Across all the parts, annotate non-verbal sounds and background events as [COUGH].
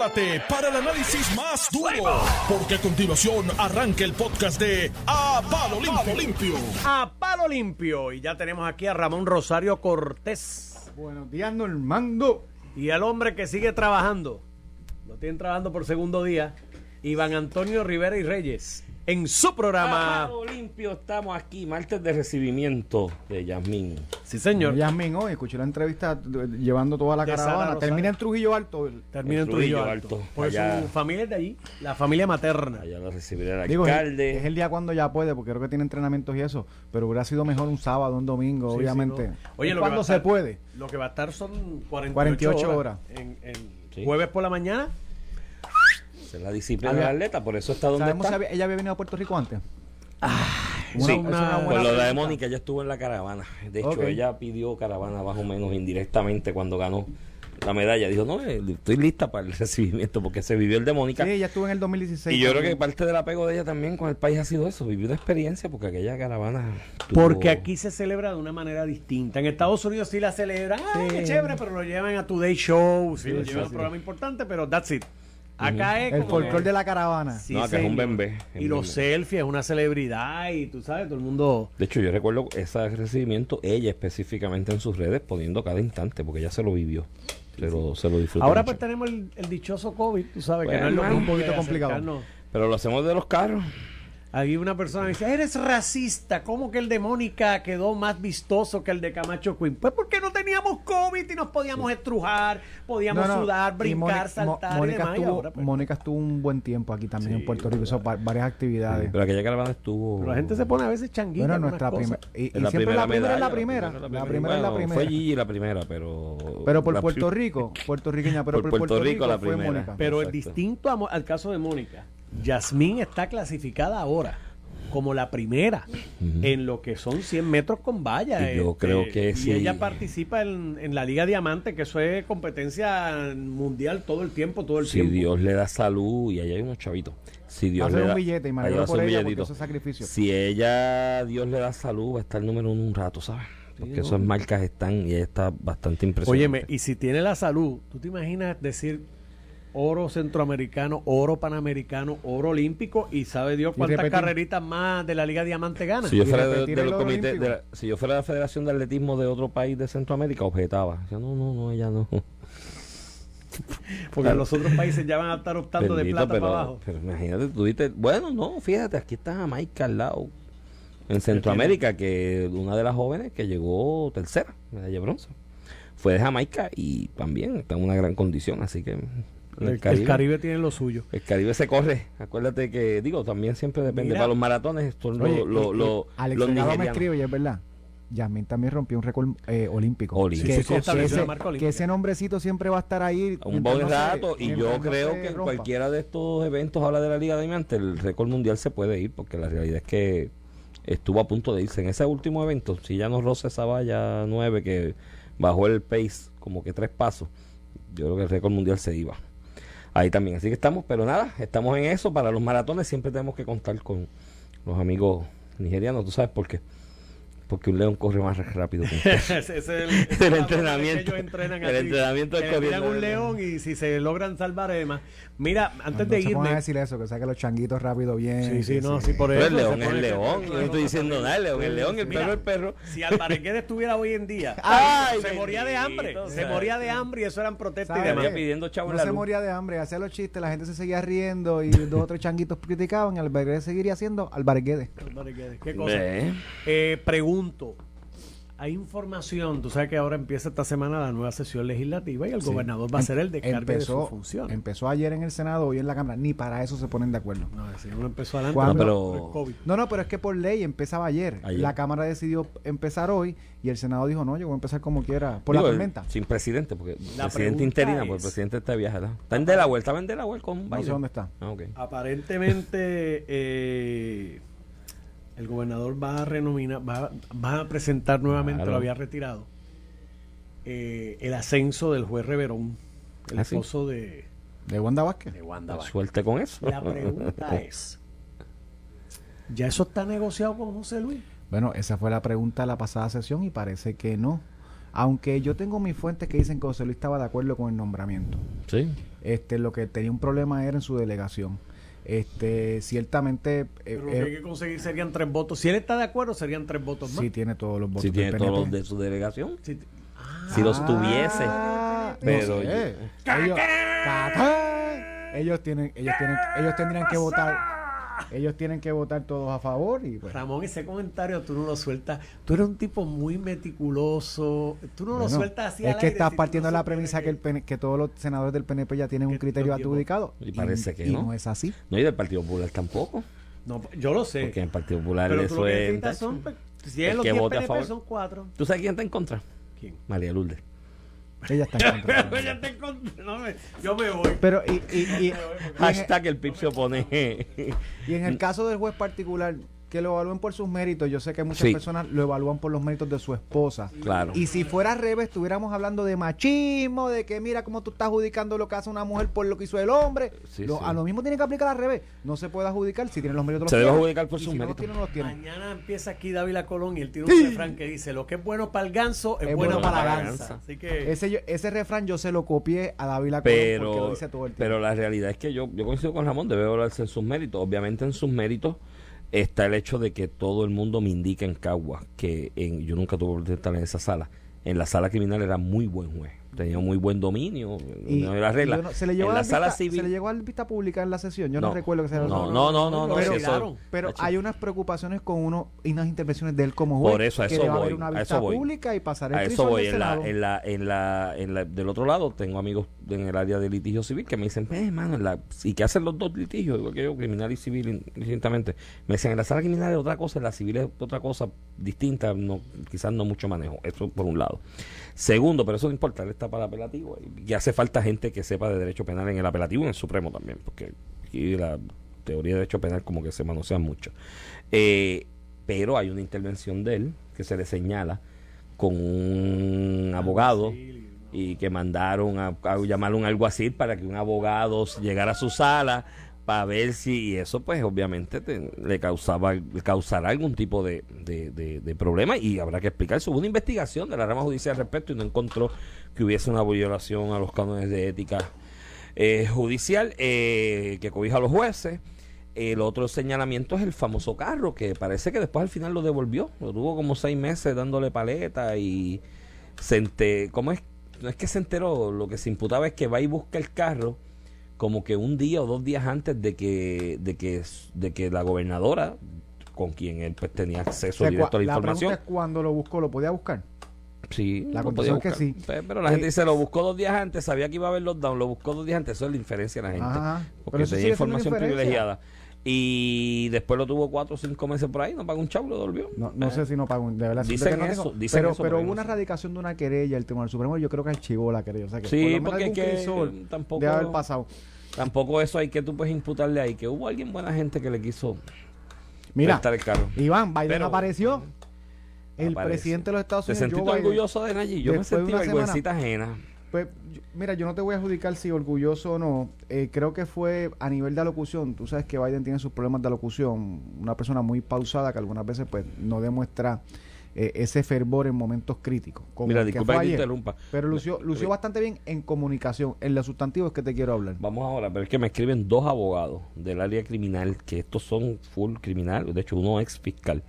prepárate para el análisis más duro, porque a continuación arranca el podcast de A Palo Limpio. Limpio. A palo limpio. Y ya tenemos aquí a Ramón Rosario Cortés. Buenos días, Normando. Y al hombre que sigue trabajando. Lo tienen trabajando por segundo día. Iván Antonio Rivera y Reyes. En su programa. Palo limpio, estamos aquí, martes de recibimiento de Yasmín. Sí, señor. Yasmin hoy, escuché la entrevista eh, llevando toda la De caravana. Termina en Trujillo Alto. Termina en En Trujillo Trujillo Alto. Alto, Pues allá. su familia es de allí. La familia materna. Allá lo recibirá el Digo, alcalde. es el día cuando ya puede, porque creo que tiene entrenamientos y eso. Pero hubiera sido mejor un sábado, un domingo, Sí, sí, obviamente. no. Oye, lo cuando se estar- puede. Lo que va a estar son 48, 48 horas. En, en Sí. Jueves por la mañana. Esa es la disciplina Había- del atleta, por eso está donde ¿Sabemos está. si había- ella había venido a Puerto Rico antes? Sí, Una- es una por lo de. Mónica, ella estuvo en la caravana. De hecho, ella pidió caravana más o menos indirectamente cuando ganó la medalla. Dijo, no, eh, estoy lista para el [LAUGHS] recibimiento porque se vivió el de Mónica. Sí, ella estuvo en el 2016. y yo creo que parte del apego de ella también con el país ha sido eso, vivió una experiencia porque aquella caravana... tuvo- Porque aquí se celebra de una manera distinta. En Estados Unidos sí la celebran. ¡Ay, Sí. qué chévere! Pero lo llevan a Today Show. Sí, lo Sí, llevan a sí. un programa importante, pero that's it. Acá es El como folclore que- de la caravana. Sí, No, acá es un señor. bembé, es Y los bembé. selfies, es una celebridad y tú sabes, todo el mundo... De hecho, yo recuerdo ese recibimiento, ella específicamente en sus redes, poniendo cada instante, porque ella se lo vivió. Se lo, se lo disfrutó. Ahora mucho. pues tenemos el, el dichoso COVID, tú sabes, que Bueno, no es lo es mismo un poquito que complicado. acercarnos. Pero lo hacemos de los carros. Aquí una persona me dice, eres racista, ¿cómo que el de Mónica quedó más vistoso que el de Camacho Queen? Pues porque no teníamos COVID y nos podíamos estrujar, podíamos No, no, sudar, y brincar, Mónica- saltar y demás. y estuvo, ahora, pues, Mónica estuvo un buen tiempo aquí también Sí, en Puerto Rico, hizo va- varias actividades. Pero aquella caravana estuvo. pero la gente se pone a veces changuita. Bueno, nuestra primera. Y, y Es la siempre la primera medalla, es la primera. La primera es la primera. Fue Gigi la primera, pero. Pero por Puerto Rico, puertorriqueña, pero Por por, Puerto Rico la fue primera. Mónica. Pero el Exacto. distinto a Mo- al caso de Mónica, Yasmín está clasificada ahora como la primera en lo que son 100 metros con valla. este, Y yo creo que y sí. ella participa en, en la Liga Diamante, que eso es competencia mundial todo el tiempo, todo el Si tiempo. Dios le da salud, y allá hay unos chavitos. Si Dios Hace le un da, billete y por un ella porque billetito. eso es sacrificio. Si ella, Dios le da salud, va a estar número uno un rato, ¿sabes? Porque esas marcas están y ella está bastante impresionante. Óyeme, y si tiene la salud, ¿tú te imaginas decir oro centroamericano, oro panamericano, oro olímpico y sabe Dios cuántas carreritas más de la Liga Diamante gana? Si yo fuera de, los la- si yo fuera de la Federación de Atletismo de otro país de Centroamérica, objetaba. Decía, no, no, no, ella no. [LAUGHS] Porque los otros países ya van a estar optando de plata pero, para abajo. pero imagínate, tú dices, bueno, no, fíjate, aquí está Jamaica al lado. En Centroamérica, que una de las jóvenes que llegó tercera, medalla de bronce, fue de Jamaica y también está en una gran condición, así que El, el Caribe. tiene lo suyo. el Caribe se corre. Acuérdate que, digo, también siempre depende. Mira. Para los maratones, son Oye, los, Alex los Delgado me escribe y es verdad. Yasmin también rompió un récord eh, olímpico. Olímpico. Que, Sí, sí, que- ese, que nombrecito siempre va a estar ahí. un buen no se- rato y yo no creo que rompa. cualquiera de estos eventos habla de la Liga de Diamante el récord mundial se puede ir porque la realidad es que estuvo a punto de irse en ese último evento si ya no roza esa valla 9 que bajó el pace como que tres pasos yo creo que el récord mundial se iba ahí también. Así que estamos pero nada estamos en eso. Para los maratones siempre tenemos que contar con los amigos nigerianos. Tú sabes por qué porque un león corre más rápido que [LAUGHS] ese, es el, es El entrenamiento. que ellos entrenan El así, entrenamiento que un león y si se logran salvar además. Mira, antes No de pongan a irme. decir eso, que saque los changuitos rápido bien. Sí, sí, no, sí, por eso. el león es león yo no estoy diciendo nada el león es el león el perro es el perro Si Guedes estuviera hoy en día, [LAUGHS] Ay, se moría de hambre. Se moría de hambre y eso eran protestas y ¿Sabe demás. Pidiendo chavo en No la se luz. moría de hambre, hacía los chistes, la gente se seguía riendo y [LAUGHS] dos o tres changuitos criticaban y Alvarez seguiría. Álvarez Guedes, ¿Qué cosa? Eh, pregunto. Hay información, tú sabes que ahora empieza esta semana la nueva sesión legislativa y el gobernador va a hacer el descargue de su función. empezó ayer en el Senado, hoy en la Cámara, ni para eso se ponen de acuerdo. No, si uno empezó adelante por pero- el COVID. No, no, pero es que por ley empezaba ayer. Ayer. La Cámara decidió empezar hoy y el Senado dijo, no, yo voy a empezar como quiera, por Digo, la tormenta. Sin presidente, porque La presidente interina, porque el es- presidente está ¿verdad? Está en Delaware, estaba en Delaware con Biden. No sé dónde está. Ah. Aparentemente, [LAUGHS] eh, el gobernador va a renominar, va, va a presentar nuevamente, Claro. lo había retirado, eh, el ascenso del juez Reverón, el ¿Ah, sí? esposo de, De Wanda Vázquez. de Wanda Vázquez. Suerte con eso. La pregunta [LAUGHS] es, ¿ya eso está negociado con José Luis? Bueno, esa fue la pregunta de la pasada sesión y parece que no. Aunque yo tengo mis fuentes que dicen que José Luis estaba de acuerdo con el nombramiento. Sí. Este, lo que tenía un problema era en su delegación. Este, ciertamente, eh, Pero lo que eh, hay que conseguir serían tres votos. Si él está de acuerdo, serían tres votos más. sí tiene todos los votos Si tiene del todos los PNP. de su delegación. Sí. Si los tuviese. Ah, no Pero sé. ellos, ellos tienen, ellos tienen, ellos tendrían que votar, ellos tienen que votar todos a favor y pues. Ramón, ese comentario tú no lo sueltas. Tú eres un tipo muy meticuloso. Tú no lo sueltas así. es al que aire estás si partiendo no de la premisa que, el PN que todos los senadores del PNP ya tienen un criterio adjudicado. Y parece que y no. no es así. No, y del Partido Popular tampoco. No, yo lo sé. Porque en el Partido Popular pero tú eso lo que es. son. pues, Si El es los que 10 vote a PNP favor. son cuatro. ¿Tú sabes quién está en contra? ¿Quién? María Lourdes. Ella está en contra. Pero ya te encontré. No, me- yo me voy. Pero y, y, y, y en, Hashtag el PIB se opone. [LAUGHS] y en el caso del juez particular, que lo evalúen por sus méritos, yo sé que muchas Sí. personas lo evalúan por los méritos de su esposa. claro. Y si fuera al revés, estuviéramos hablando de machismo, de que mira cómo tú estás adjudicando lo que hace una mujer por lo que hizo el hombre. Sí, Lo- sí. A lo mismo tiene que aplicar al revés. No se puede adjudicar si tiene los méritos. Se los debe adjudicar por sus si no los méritos. tiene, no los tiene. Mañana empieza aquí Dávila Colón y él tiene un refrán que dice: Lo que es bueno para el ganso es, bueno, para la ganza. Así que. Ese, yo- ese refrán yo se lo copié a David Colón porque lo pero, dice todo el tiempo. pero la realidad es que yo, yo coincido con Ramón, debe hablarse en sus méritos. Obviamente en sus méritos está el hecho de que todo el mundo me indica en Cagua que en, yo nunca tuve de estar en esa sala. En la sala criminal era muy buen juez, tenía muy buen dominio, Y- no era regla. no- se le llevó en a la sala vista, civil se le llegó a vista pública en la sesión. Yo no, No. recuerdo que se no, no, no, no, no, pero, eso- pero hay unas preocupaciones con uno y unas intervenciones de él como juez. Por eso, a eso voy, haber una a vista eso voy. pública y pasar el A eso voy. del En la, en la, en la, en la- del otro lado tengo amigos en el área de litigio civil que me dicen, eh, hermano, en la, ¿y qué hacen los dos litigios? Igual que yo, criminal y civil, in- indistintamente. Me dicen, en la sala criminal es otra cosa, en la civil es otra cosa distinta, no, quizás no mucho manejo. Eso por un lado. Segundo, pero eso no importa, él está para apelativo y hace falta gente que sepa de derecho penal en el apelativo y en el Supremo también, porque aquí la teoría de derecho penal como que se manosea mucho. Eh, pero hay una intervención de él que se le señala con un abogado y que mandaron a, a llamar a un alguacil para que un abogado llegara a su sala para ver si y eso pues obviamente te- le causaba causará algún tipo de, de, de- problema y habrá que explicar hubo una investigación de la rama judicial al respecto y no encontró que hubiese una violación a los cánones de ética eh, judicial eh, que cobija a los jueces el otro señalamiento es el famoso carro, que parece que después al final lo devolvió. Lo tuvo como seis meses dándole paleta y se ¿cómo es? No es que se enteró, lo que se imputaba es que va y busca el carro como que un día o dos días antes de que, de que, de que la gobernadora, con quien él pues tenía acceso O sea, directo a la la información, pregunta es cuando lo buscó, ¿lo podía buscar? Sí, La lo podía es que sí. Pe- Pero la Eh, gente dice, lo buscó dos días antes, sabía que iba a haber lockdown, lo buscó dos días antes. Eso es la inferencia de la gente. Ajá. Porque Pero tenía información privilegiada. Y después lo tuvo cuatro o cinco meses por ahí, no pagó un chavo, lo devolvió. No, no Eh, sé si no pagó. De verdad, Dicen que no eso, tengo- dicen pero, eso, pero hubo no una sé. radicación de una querella. El Tribunal Supremo, yo creo que archivó la querella. O sea, que Sí, porque que crisol tampoco, debe haber pasado. tampoco eso hay que tú puedes imputarle ahí, que hubo alguien buena gente que le quiso Mira, el carro. Iván, Biden Pero- apareció. El presidente de los Estados ¿Te Unidos. sentiste Joe Biden, orgulloso de Nayib? Yo me sentí vergüencita ajena. Pues, mira, yo no te voy a adjudicar si orgulloso o no. Eh, creo que fue a nivel de alocución. Tú sabes que Biden tiene sus problemas de alocución. Una persona muy pausada que algunas veces pues no demuestra eh, ese fervor en momentos críticos. como Mira, que disculpa que te interrumpa. Pero lució, lució bastante bien en comunicación. En los sustantivos que te quiero hablar. Vamos ahora, pero es que me escriben dos abogados del área criminal, que estos son full criminal, de hecho uno ex fiscal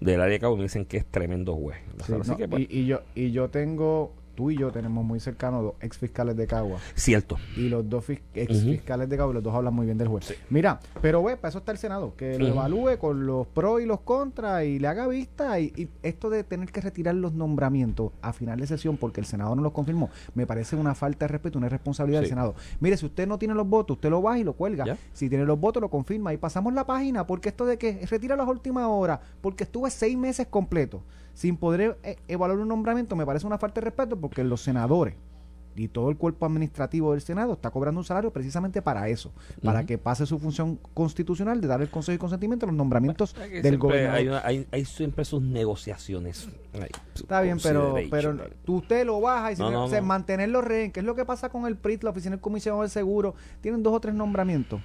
del área de Cabo, me dicen que es tremendo juez. Sí, Así no, que, pues, y, y yo y yo tengo, tú y yo tenemos muy cercanos dos ex fiscales de Cagua. cierto. Y los dos ex fiscales de Cagua, los dos hablan muy bien del juez. Mira, pero ve, para eso está el Senado, que lo evalúe con los pros y los contras y le haga vista. Y, y esto de tener que retirar los nombramientos a final de sesión porque el Senado no los confirmó, me parece una falta de respeto, una irresponsabilidad del Sí. Senado. Mire, si usted no tiene los votos, usted lo baja y lo cuelga. Ya. Si tiene los votos, lo confirma. Y pasamos la página, porque esto de que retira las últimas horas, porque estuve seis meses completos sin poder eh, evaluar un nombramiento, me parece una falta de respeto porque los senadores y todo el cuerpo administrativo del Senado está cobrando un salario precisamente para eso, para que pase su función constitucional de dar el consejo y consentimiento a los nombramientos del gobernador. Hay, hay, hay siempre sus negociaciones. Está bien, pero, pero tú usted lo baja y No, se- no, se- no. mantenerlo rehén, que es lo que pasa con el PRIT, la Oficina del Comisionado del Seguro, tienen dos o tres nombramientos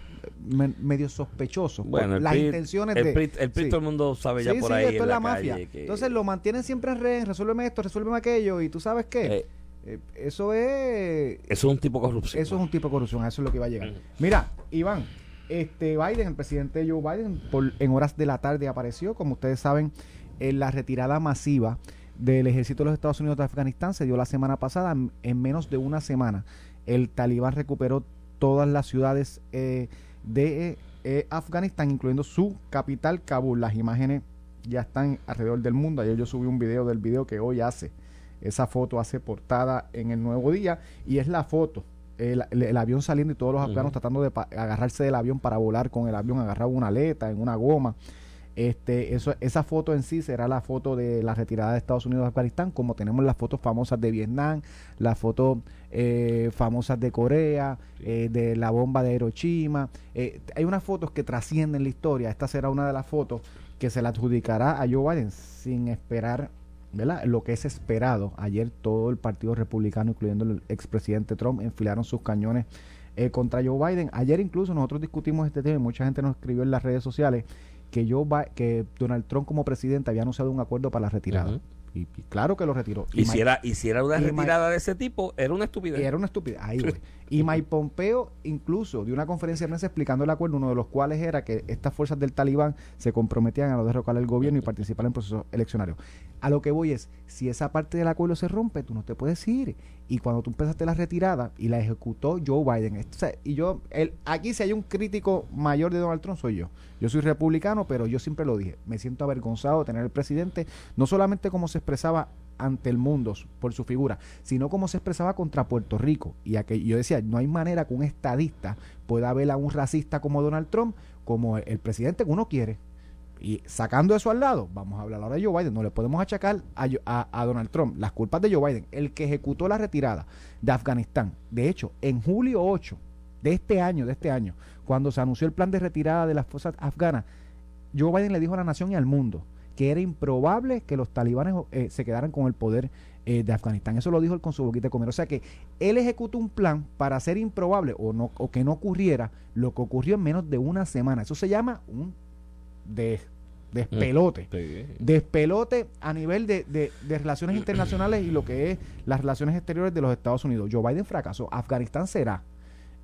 me- medio sospechosos. Bueno, las PRI, intenciones el de... PRI, el PRI Sí. todo el mundo sabe ya Sí, por sí, ahí esto en es la, la mafia. que- Entonces lo mantienen siempre en rehén, resuélveme esto, resuélveme aquello, y tú sabes qué, Eh, Eh, eso es Eso es un tipo de corrupción. eso es un tipo de corrupción, a eso es lo que va a llegar. Mira, Iván, este Biden, el presidente Joe Biden, por- en horas de la tarde apareció, como ustedes saben, en la retirada masiva del ejército de los Estados Unidos de Afganistán se dio la semana pasada, en, en menos de una semana. El talibán recuperó todas las ciudades eh, de eh, Afganistán, incluyendo su capital, Kabul. Las imágenes ya están alrededor del mundo. Ayer yo subí un video del video que hoy hace. Esa foto hace portada en el Nuevo Día y es la foto. El, el- el avión saliendo y todos los afganos tratando de agarrarse del avión para volar con el avión agarrado en una aleta, en una goma. Este, eso, esa foto en sí será la foto de la retirada de Estados Unidos de Afganistán, como tenemos las fotos famosas de Vietnam, las fotos eh, famosas de Corea, eh, de la bomba de Hiroshima. Eh, hay unas fotos que trascienden la historia. Esta será una de las fotos que se la adjudicará a Joe Biden sin esperar ¿verdad? lo que es esperado. Ayer todo el Partido Republicano, incluyendo el expresidente Trump, enfilaron sus cañones eh, contra Joe Biden. Ayer incluso nosotros discutimos este tema y mucha gente nos escribió en las redes sociales que Joe Bi- que Donald Trump como presidente había anunciado un acuerdo para la retirada. Y, y claro que lo retiró. Y, si, Mike- era, y si era una y retirada de ese tipo, era una estupidez. y era una estupidez. Ahí, güey. Y Mike Pompeo incluso dio una conferencia de prensa explicando el acuerdo, uno de los cuales era que estas fuerzas del talibán se comprometían a no derrocar el gobierno y participar en procesos eleccionarios. A lo que voy es, si esa parte del acuerdo se rompe, tú no te puedes ir. Y cuando tú empezaste la retirada y la ejecutó Joe Biden, esto- o sea, y yo, el, aquí si hay un crítico mayor de Donald Trump soy yo. Yo soy republicano, pero yo siempre lo dije, me siento avergonzado de tener el presidente, no solamente como se expresaba ante el mundo por su figura, sino como se expresaba contra Puerto Rico. Y aquel- yo decía, no hay manera que un estadista pueda ver a un racista como Donald Trump como el, presidente que uno quiere. Y sacando eso al lado, vamos a hablar ahora de Joe Biden. No le podemos achacar a, a- a Donald Trump las culpas de Joe Biden, el que ejecutó la retirada de Afganistán. De hecho, en julio 8 de este año, de este año, cuando se anunció el plan de retirada de las fuerzas afganas, Joe Biden le dijo a la nación y al mundo que era improbable que los talibanes eh, se quedaran con el poder eh, de Afganistán. Eso lo dijo él con su boquita de comer. O sea que él ejecutó un plan para hacer improbable o, no, o que no ocurriera lo que ocurrió en menos de una semana. Eso se llama un des- despelote. Sí. Despelote a nivel de, de- de relaciones internacionales y lo que es las relaciones exteriores de los Estados Unidos. Joe Biden fracasó. Afganistán será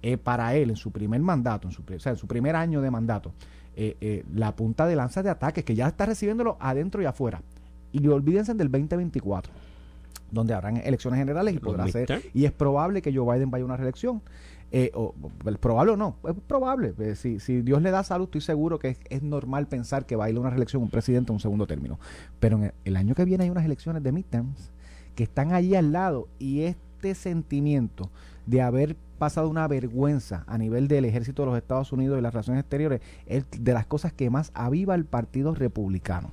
eh, para él en su primer mandato, en su, pri- o sea, en su primer año de mandato, eh, eh, la punta de lanza de ataques que ya está recibiéndolo adentro y afuera. Y olvídense del 2024, donde habrán elecciones generales y podrá ser. Y es probable que Joe Biden vaya a una reelección. Eh, o, probable o no, es probable. Eh, si, si Dios le da salud, estoy seguro que es, es normal pensar que va a ir a una reelección un presidente en un segundo término. Pero en el, el año que viene hay unas elecciones de midterms que están allí al lado y este sentimiento de haber pasado una vergüenza a nivel del ejército de los Estados Unidos y las relaciones exteriores es de las cosas que más aviva el Partido Republicano.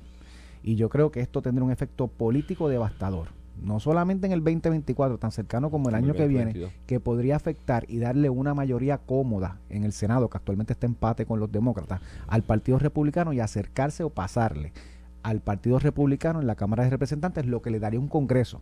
Y yo creo que esto tendrá un efecto político devastador. No solamente en el 2024, tan cercano como el año que viene, 2022. que podría afectar y darle una mayoría cómoda en el Senado, que actualmente está en empate con los demócratas, al Partido Republicano y acercarse o pasarle al Partido Republicano en la Cámara de Representantes, lo que le daría un Congreso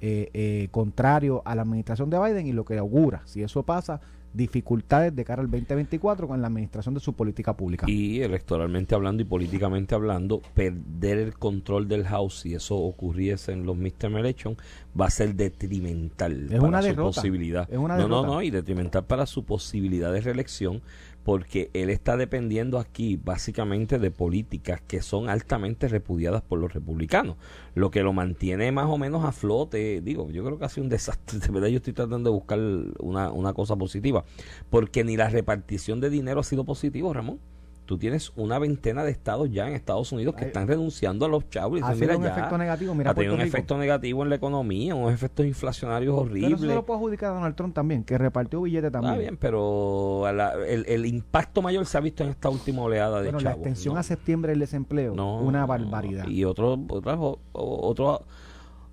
eh, eh, contrario a la administración de Biden y lo que augura, si eso pasa, dificultades de cara al 2024 con la administración de su política pública. Y electoralmente hablando y políticamente hablando, perder el control del House, si eso ocurriese en los midterm elections, va a ser detrimental Es para una su derrota. posibilidad. Es una no, no, no, y detrimental para su posibilidad de reelección, porque él está dependiendo aquí básicamente de políticas que son altamente repudiadas por los republicanos, lo que lo mantiene más o menos a flote. Digo, yo creo que ha sido un desastre, [LAUGHS] de verdad yo estoy tratando de buscar una, una cosa positiva, porque ni la repartición de dinero ha sido positivo, Ramón. Tú tienes una veintena de estados ya en Estados Unidos que están renunciando a los chavos. y ha dicen, sido "Mira, un ya, efecto negativo, mira ha tenido un Rico. efecto negativo en la economía, unos efectos inflacionarios Pero eso se horribles. lo puedo adjudicar a Donald Trump también, que repartió billetes también. Está bien, pero la- el, el impacto mayor se ha visto en esta última oleada de bueno, la chavos. extensión ¿no? a septiembre del desempleo, No, una barbaridad. Y otros, otras, otro-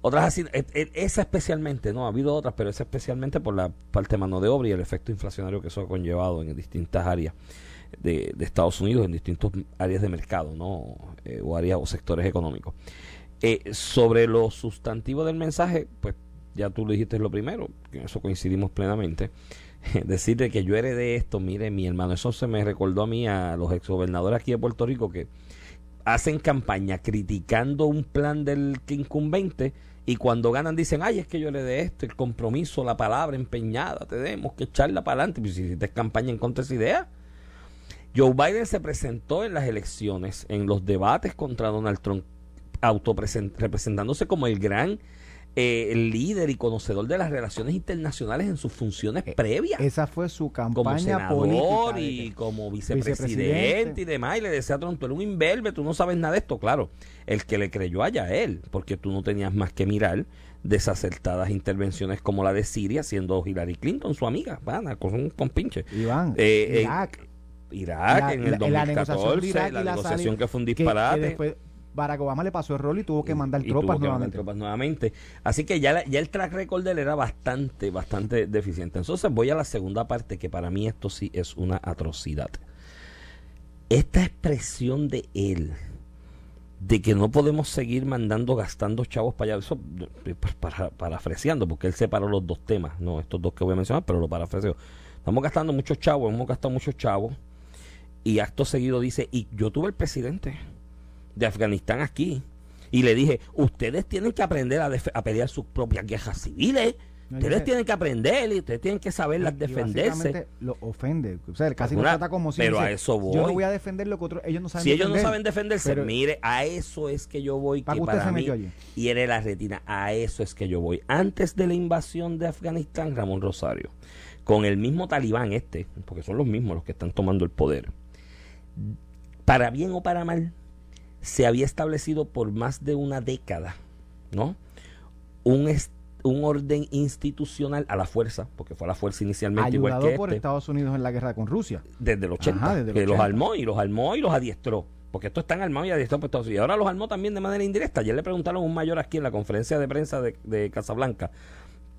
otras así, e- e- esa especialmente, no, ha habido otras, pero esa especialmente por la parte de mano de obra y el efecto inflacionario que eso ha conllevado en distintas áreas de, de Estados Unidos, en distintas áreas de mercado, ¿no? Eh, o áreas o sectores económicos. Eh, sobre lo sustantivo del mensaje, pues ya tú lo dijiste lo primero, en eso coincidimos plenamente. [LAUGHS] Decirle que yo heredé esto, mire, mi hermano, eso se me recordó a mí, a los exgobernadores aquí de Puerto Rico, que hacen campaña criticando un plan del incumbente Y cuando ganan dicen, ay, es que yo le de esto, el compromiso, la palabra empeñada, tenemos que echarla para adelante. Pues si hiciste campaña en contra de esa idea. Joe Biden se presentó en las elecciones, en los debates contra Donald Trump, representándose como el gran eh, líder y conocedor de las relaciones internacionales en sus funciones Eh, previas. Esa fue su como campaña senador política. de y como vicepresidente, Vicepresidente. y demás. Y le decía a Trump, tú eres un imberbe, tú no sabes nada de esto. Claro, el que le creyó allá a él, porque tú no tenías más que mirar desacertadas intervenciones como la de Siria, siendo Hillary Clinton su amiga, van con un compinche. Iván, Eh, en Irak, Irak, La- en el la- la 2014, negociación de Irak y la negociación que fue un que- que disparate. después Barack Obama le pasó el rol y tuvo que mandar y tropas tuvo que mandar nuevamente. tropas nuevamente. Así que ya, la- ya el track record de él era bastante, bastante deficiente. Entonces voy a la segunda parte, que para mí esto sí es una atrocidad. Esta expresión de él, de que no podemos seguir mandando, gastando chavos para allá, eso pues, para, parafraseando, porque él separó los dos temas, no estos dos que voy a mencionar, pero lo parafraseo. Estamos gastando muchos chavos, hemos gastado muchos chavos, y acto seguido dice, y yo tuve el presidente de Afganistán aquí. Y le dije, ustedes tienen que aprender a, pelear sus propias guerras civiles. No, ustedes yo sé. tienen que aprender y ustedes tienen que saberlas defenderse. lo ofende. O sea, casi lo trata como si pero dice, a eso Yo voy. no voy a defender lo que otros ellos no saben Si ellos no defender". saben defenderse, Pero- mire, a eso es que yo voy. ¿Para que para mí hiere la retina. A eso es que yo voy. Antes de la invasión de Afganistán, Ramón Rosario, con el mismo talibán este, porque son los mismos los que están tomando el poder, para bien o para mal, se había establecido por más de una década, ¿no? Un, un orden institucional a la fuerza, porque fue a la fuerza inicialmente igual ayudado que por este, Estados Unidos en la guerra con Rusia. desde el 80, Ajá, desde el que los 80. armó y los armó y los adiestró. Porque estos están armados y adiestrados por Estados Unidos. Y ahora los armó también de manera indirecta. Ayer le preguntaron a un mayor aquí en la conferencia de prensa de, de Casablanca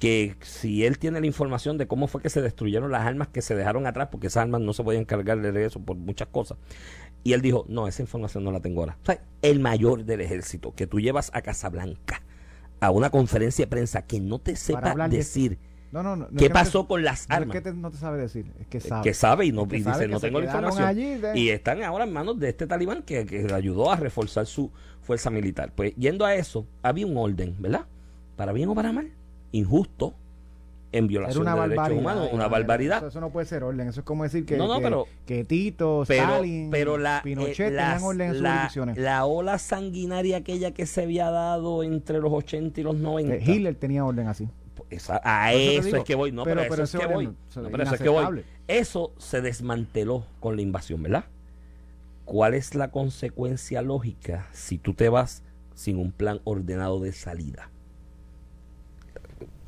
que si él tiene la información de cómo fue que se destruyeron las armas que se dejaron atrás, porque esas armas no se podían cargar de regreso por muchas cosas. Y él dijo, no, esa información no la tengo ahora. O sea, el mayor del ejército que tú llevas a Casablanca a una conferencia de prensa que no te sepa decir No, no, no. qué te- pasó con las no es armas que te- no te sabe decir, es que sabe. que sabe y no y dice no tengo la información allí de- y están ahora en manos de este talibán que, que le ayudó a reforzar su fuerza militar pues yendo a eso había un orden verdad para bien o para mal injusto en violación una de derechos humanos una Iván, barbaridad Eso, eso no puede ser orden. Eso es como decir que, No, no, que, pero- que Tito, pero Stalin, pero la Pinochet eh, las- orden en sus la, la ola sanguinaria aquella que se había dado entre los 80 y los 90 Eh, Hitler tenía orden así. Esa- a eso digo, es que voy, no, pero- pero, eso es que voy. No, pero eso es que voy. Eso se desmanteló con la invasión, ¿verdad? ¿Cuál es la consecuencia lógica si tú te vas sin un plan ordenado de salida?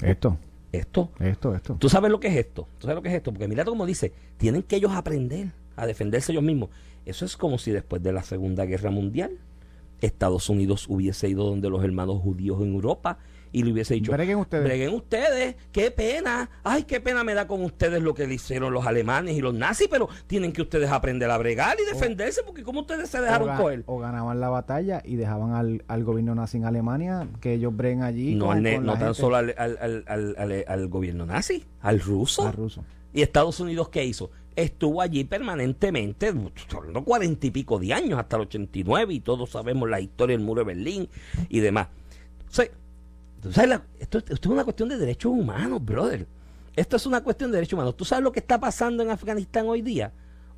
Esto, Esto, esto, esto. ¿tú sabes lo que es esto? ¿Tú sabes lo que es esto? Porque mira como dice, tienen que ellos aprender a defenderse ellos mismos. Eso es como si después de la Segunda Guerra Mundial Estados Unidos hubiese ido donde los hermanos judíos en Europa y le hubiese dicho, Breguen ustedes. Breguen ustedes, qué pena, ay, qué pena me da con ustedes lo que le hicieron los alemanes y los nazis, pero tienen que ustedes aprender a bregar y defenderse, porque como ustedes se dejaron o, coger. o ganaban la batalla y dejaban al, al gobierno nazi en Alemania que ellos breguen allí. No, con- ne- con no tan gente- solo al, al- al- al- al- al gobierno nazi, al ruso. al ruso. ¿Y Estados Unidos qué hizo? Estuvo allí permanentemente, hablando cuarenta y pico de años, hasta el 89, y todos sabemos la historia del muro de Berlín y demás. O sea, ¿tú sabes la- esto, esto es una cuestión de derechos humanos, brother. Esto es una cuestión de derechos humanos. ¿Tú sabes lo que está pasando en Afganistán hoy día?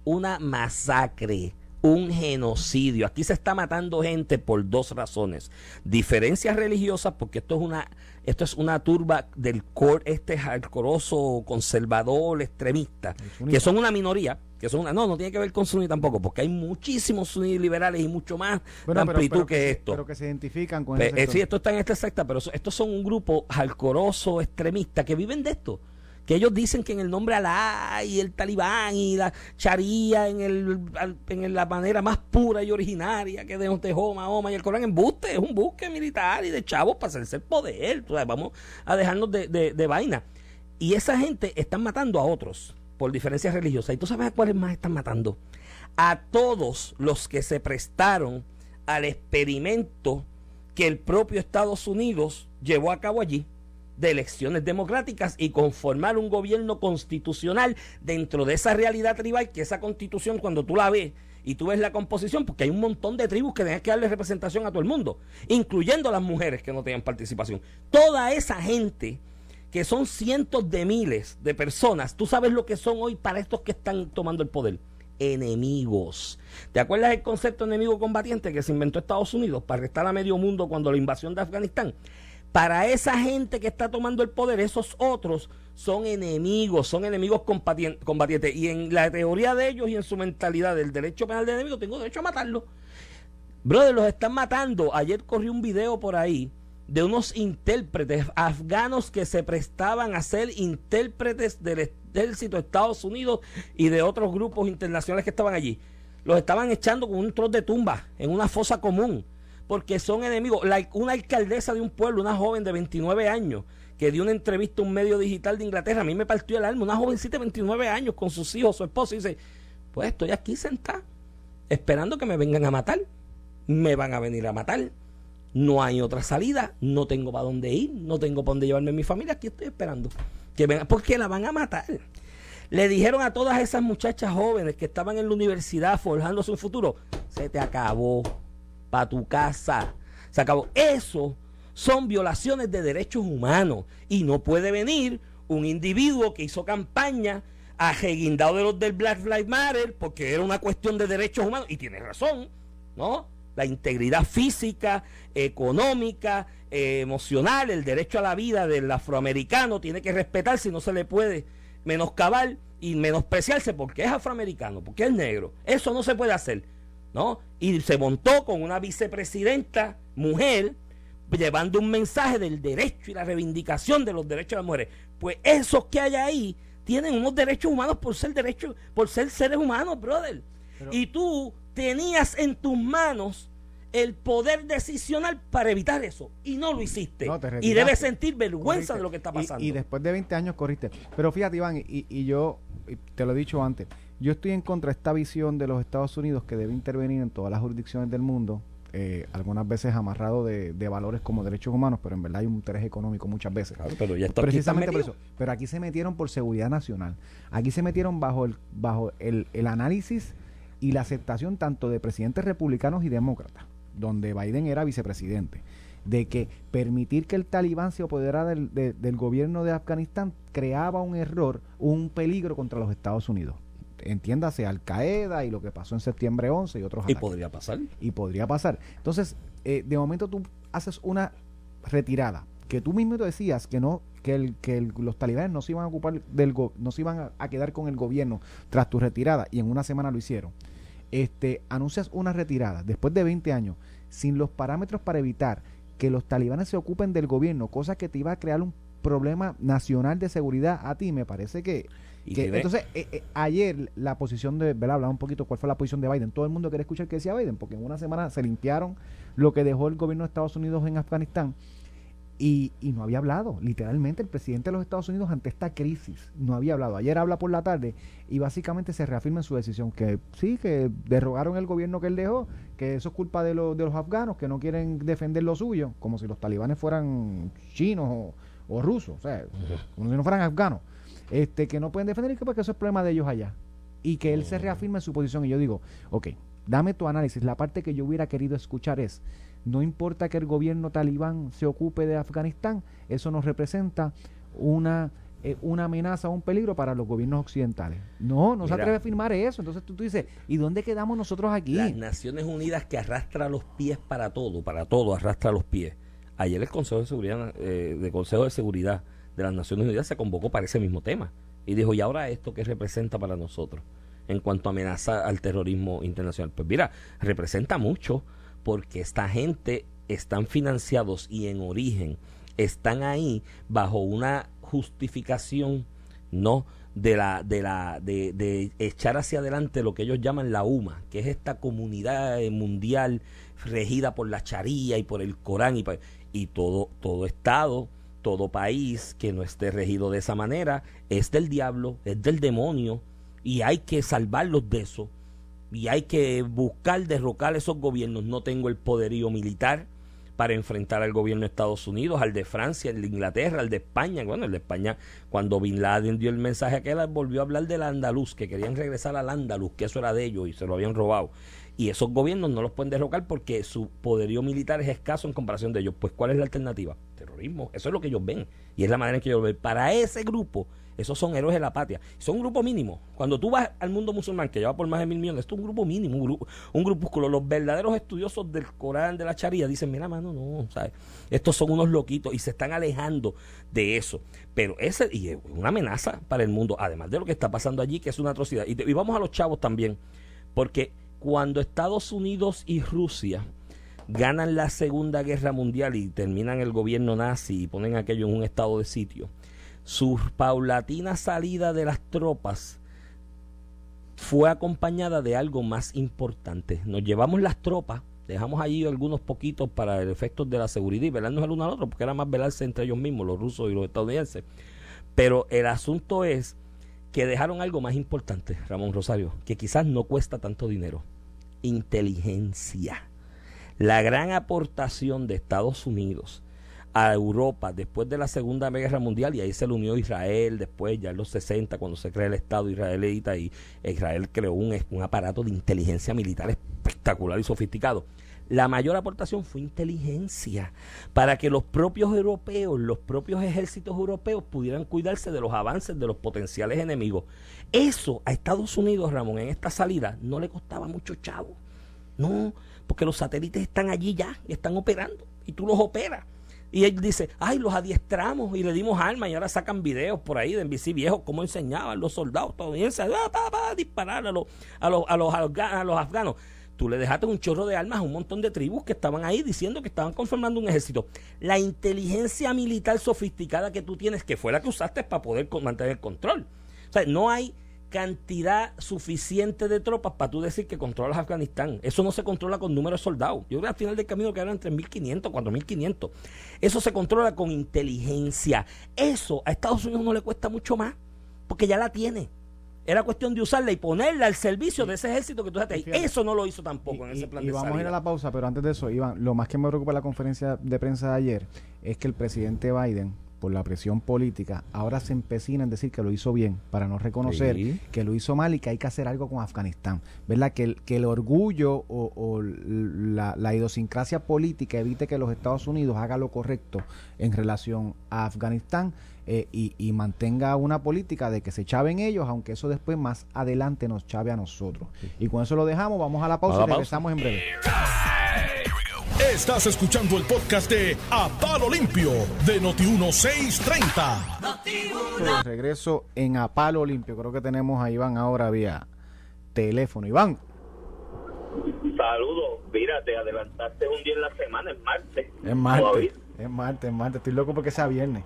Una masacre, un genocidio. Aquí se está matando gente por dos razones. Diferencias religiosas, porque esto es una, esto es una turba del core, este hardcoreoso, conservador, extremista, que son una minoría. Que son una, no, no tiene que ver con suní tampoco, porque hay muchísimos suní liberales y mucho más Bueno, de amplitud pero que, esto. Pero que se identifican con eh, sector. sí, esto está en esta secta, pero estos son un grupo jalcoroso, extremista, que viven de esto. Que ellos dicen que en el nombre Alá y el talibán y la charía en, el, en la manera más pura y originaria que de dejó Mahoma y el Corán embuste, es un buque militar y de chavos para hacerse el poder. tú sabes, vamos a dejarnos de, de- de vaina. Y esa gente están matando a otros por diferencias religiosas. ¿Y tú sabes a cuáles más están matando? A todos los que se prestaron al experimento que el propio Estados Unidos llevó a cabo allí de elecciones democráticas y conformar un gobierno constitucional dentro de esa realidad tribal que esa constitución cuando tú la ves y tú ves la composición, porque hay un montón de tribus que tenían que darle representación a todo el mundo, incluyendo las mujeres que no tenían participación. Toda esa gente, que son cientos de miles de personas, tú sabes lo que son hoy para estos que están tomando el poder. Enemigos. ¿Te acuerdas del concepto enemigo combatiente que se inventó Estados Unidos para restar a medio mundo cuando la invasión de Afganistán? Para esa gente que está tomando el poder, esos otros son enemigos, son enemigos combatientes. Y en la teoría de ellos y en su mentalidad del derecho penal de enemigo, tengo derecho a matarlos. Brother, los están matando. Ayer corrió un video por ahí de unos intérpretes afganos que se prestaban a ser intérpretes del ejército de Estados Unidos y de otros grupos internacionales que estaban allí. Los estaban echando con un trozo de tumba en una fosa común porque son enemigos. una alcaldesa de un pueblo, una joven de 29 años, que dio una entrevista a un medio digital de Inglaterra, a mí me partió el alma, una jovencita de 29 años con sus hijos, su esposo, y dice, pues estoy aquí sentada, esperando que me vengan a matar. Me van a venir a matar no hay otra salida, no tengo para dónde ir, no tengo para dónde llevarme a mi familia, aquí estoy esperando. Que venga, porque la van a matar. Le dijeron a todas esas muchachas jóvenes que estaban en la universidad forjando su futuro, se te acabó, para tu casa, se acabó. Eso son violaciones de derechos humanos y no puede venir un individuo que hizo campaña a de los del Black Lives Matter porque era una cuestión de derechos humanos y tiene razón, ¿no? la integridad física, económica, eh, emocional, el derecho a la vida del afroamericano tiene que respetarse y no se le puede menoscabar y menospreciarse porque es afroamericano, porque es negro. Eso no se puede hacer, ¿no? Y se montó con una vicepresidenta mujer llevando un mensaje del derecho y la reivindicación de los derechos de las mujeres. Pues esos que hay ahí tienen unos derechos humanos por ser derechos, por ser seres humanos, brother. y tú tenías en tus manos el poder decisional para evitar eso y no lo hiciste. y debes sentir vergüenza de lo que está pasando. Y, después de 20 años corriste. Pero fíjate, Iván, y, y yo te lo he dicho antes, yo estoy en contra de esta visión de los Estados Unidos que debe intervenir en todas las jurisdicciones del mundo. Eh, algunas veces amarrado de, valores como derechos humanos, pero en verdad hay un interés económico muchas veces. pero ya Precisamente por eso. Pero aquí se metieron por seguridad nacional. Aquí se metieron bajo el, bajo el, el análisis y la aceptación tanto de presidentes republicanos y demócratas, donde Biden era vicepresidente, de que permitir que el talibán se apoderara del, del gobierno de Afganistán creaba un error, un peligro contra los Estados Unidos. Entiéndase Al Qaeda y lo que pasó en septiembre 11 y otros y podría pasar. Y podría pasar. Entonces eh, de momento tú haces una retirada que tú mismo decías que no que, el, que los talibanes no se iban a ocupar del no se iban a, quedar con el gobierno tras tu retirada y en una semana lo hicieron este, anuncias una retirada después de 20 años sin los parámetros para evitar que los talibanes se ocupen del gobierno, cosa que te iba a crear un problema nacional de seguridad a ti, me parece que... entonces, eh, eh, ayer la posición de, ¿verdad? Hablaba un poquito cuál fue la posición de Biden. Todo el mundo quiere escuchar qué decía Biden, porque en una semana se limpiaron lo que dejó el gobierno de Estados Unidos en Afganistán y, y, no había hablado, literalmente el presidente de los Estados Unidos ante esta crisis no había hablado. Ayer habla por la tarde y básicamente se reafirma en su decisión que sí, que derrogaron el gobierno que él dejó, que eso es culpa de, de los afganos que no quieren defender lo suyo, como si los talibanes fueran chinos o, rusos, o sea, como si no fueran afganos, este, que no pueden defender y que porque eso es problema de ellos allá. Y que él se reafirma en su posición y yo digo, ok, dame tu análisis. La parte que yo hubiera querido escuchar es no importa que el gobierno talibán se ocupe de Afganistán, eso nos representa una eh, una amenaza o un peligro para los gobiernos occidentales. No, no se atreve a firmar eso. Entonces tú, tú, dices, ¿y dónde quedamos nosotros aquí? Las Naciones Unidas que arrastra los pies para todo, para todo arrastra los pies. Ayer el Consejo de Seguridad, eh, de Consejo de Seguridad de las Naciones Unidas se convocó para ese mismo tema y dijo, ¿y ahora esto qué representa para nosotros en cuanto a amenaza al terrorismo internacional? Pues mira, representa mucho porque esta gente están financiados y en origen están ahí bajo una justificación no de la de la de, de, echar hacia adelante lo que ellos llaman la UMA que es esta comunidad mundial regida por la charía y por el Corán y, y todo todo estado todo país que no esté regido de esa manera es del diablo es del demonio y hay que salvarlos de eso y hay que buscar derrocar esos gobiernos. No tengo el poderío militar para enfrentar al gobierno de Estados Unidos, al de Francia, al de Inglaterra, al de España. Bueno, el de España, cuando Bin Laden dio el mensaje aquel, volvió a hablar del andaluz, que querían regresar al andaluz, que eso era de ellos y se lo habían robado. Y esos gobiernos no los pueden derrocar porque su poderío militar es escaso en comparación de ellos. Pues, ¿cuál es la alternativa? Terrorismo. Eso es lo que ellos ven. Y es la manera en que ellos ven. Para ese grupo, esos son héroes de la patria. Son un grupo mínimo. Cuando tú vas al mundo musulmán, que lleva por más de mil millones, esto es un grupo mínimo, un, grupo, un grupúsculo. Los verdaderos estudiosos del Corán, de la Sharia, dicen, mira, mano, no, ¿sabes? Estos son unos loquitos y se están alejando de eso. Pero ese, y es una amenaza para el mundo, además de lo que está pasando allí, que es una atrocidad. Y, y vamos a los chavos también, porque cuando Estados Unidos y Rusia ganan la Segunda Guerra Mundial y terminan el gobierno nazi y ponen aquello en un estado de sitio, su paulatina salida de las tropas fue acompañada de algo más importante. Nos llevamos las tropas, dejamos allí algunos poquitos para el efecto de la seguridad y velarnos el uno al otro, porque era más velarse entre ellos mismos, los rusos y los estadounidenses. Pero el asunto es que dejaron algo más importante, Ramón Rosario, que quizás no cuesta tanto dinero. Inteligencia. La gran aportación de Estados Unidos a Europa después de la Segunda Guerra Mundial y ahí se le unió Israel después, ya en los 60, cuando se crea el Estado israelita y Israel creó un, un aparato de inteligencia militar espectacular y sofisticado. La mayor aportación fue inteligencia, para que los propios europeos, los propios ejércitos europeos pudieran cuidarse de los avances de los potenciales enemigos. Eso a Estados Unidos, Ramón, en esta salida no le costaba mucho chavo. No, porque los satélites están allí ya, y están operando, y tú los operas. Y él dice, ay, los adiestramos y le dimos armas y ahora sacan videos por ahí de NBC viejo cómo enseñaban los soldados estadounidenses a, disparar a los, a, los, a, los, a los afganos tú le dejaste un chorro de armas a un montón de tribus que estaban ahí diciendo que estaban conformando un ejército. La inteligencia militar sofisticada que tú tienes, que fue la que usaste para poder mantener el control. O sea, no hay cantidad suficiente de tropas para tú decir que controlas Afganistán. Eso no se controla con números de soldados. Yo creo que al final del camino quedaron 3.500, 4.500. Eso se controla con inteligencia. Eso a Estados Unidos no le cuesta mucho más, porque ya la tiene. Era cuestión de usarla y ponerla al servicio de ese ejército que tú ahí. Eso no lo hizo tampoco en ese plan y vamos a ir a la pausa, pero antes de eso, Iván, lo más que me preocupa la conferencia de prensa de ayer es que el presidente Biden, por la presión política, ahora se empecina en decir que lo hizo bien, para no reconocer que lo hizo mal y que hay que hacer algo con Afganistán. ¿Verdad? Que el, que el orgullo o, la, la, idiosincrasia política evite que los Estados Unidos haga lo correcto en relación a Afganistán eh, y, mantenga una política de que se chaven ellos, aunque eso después más adelante nos chave a nosotros. Y con eso lo dejamos, vamos a la pausa y regresamos en breve. Estás escuchando el podcast de A Palo Limpio de Noti1630. regreso en A Palo Limpio. Creo que tenemos a Iván ahora vía teléfono. Iván. Saludos. Mira, te adelantaste un día en la semana, es martes. Es martes. Es martes, es martes. Estoy loco porque sea viernes.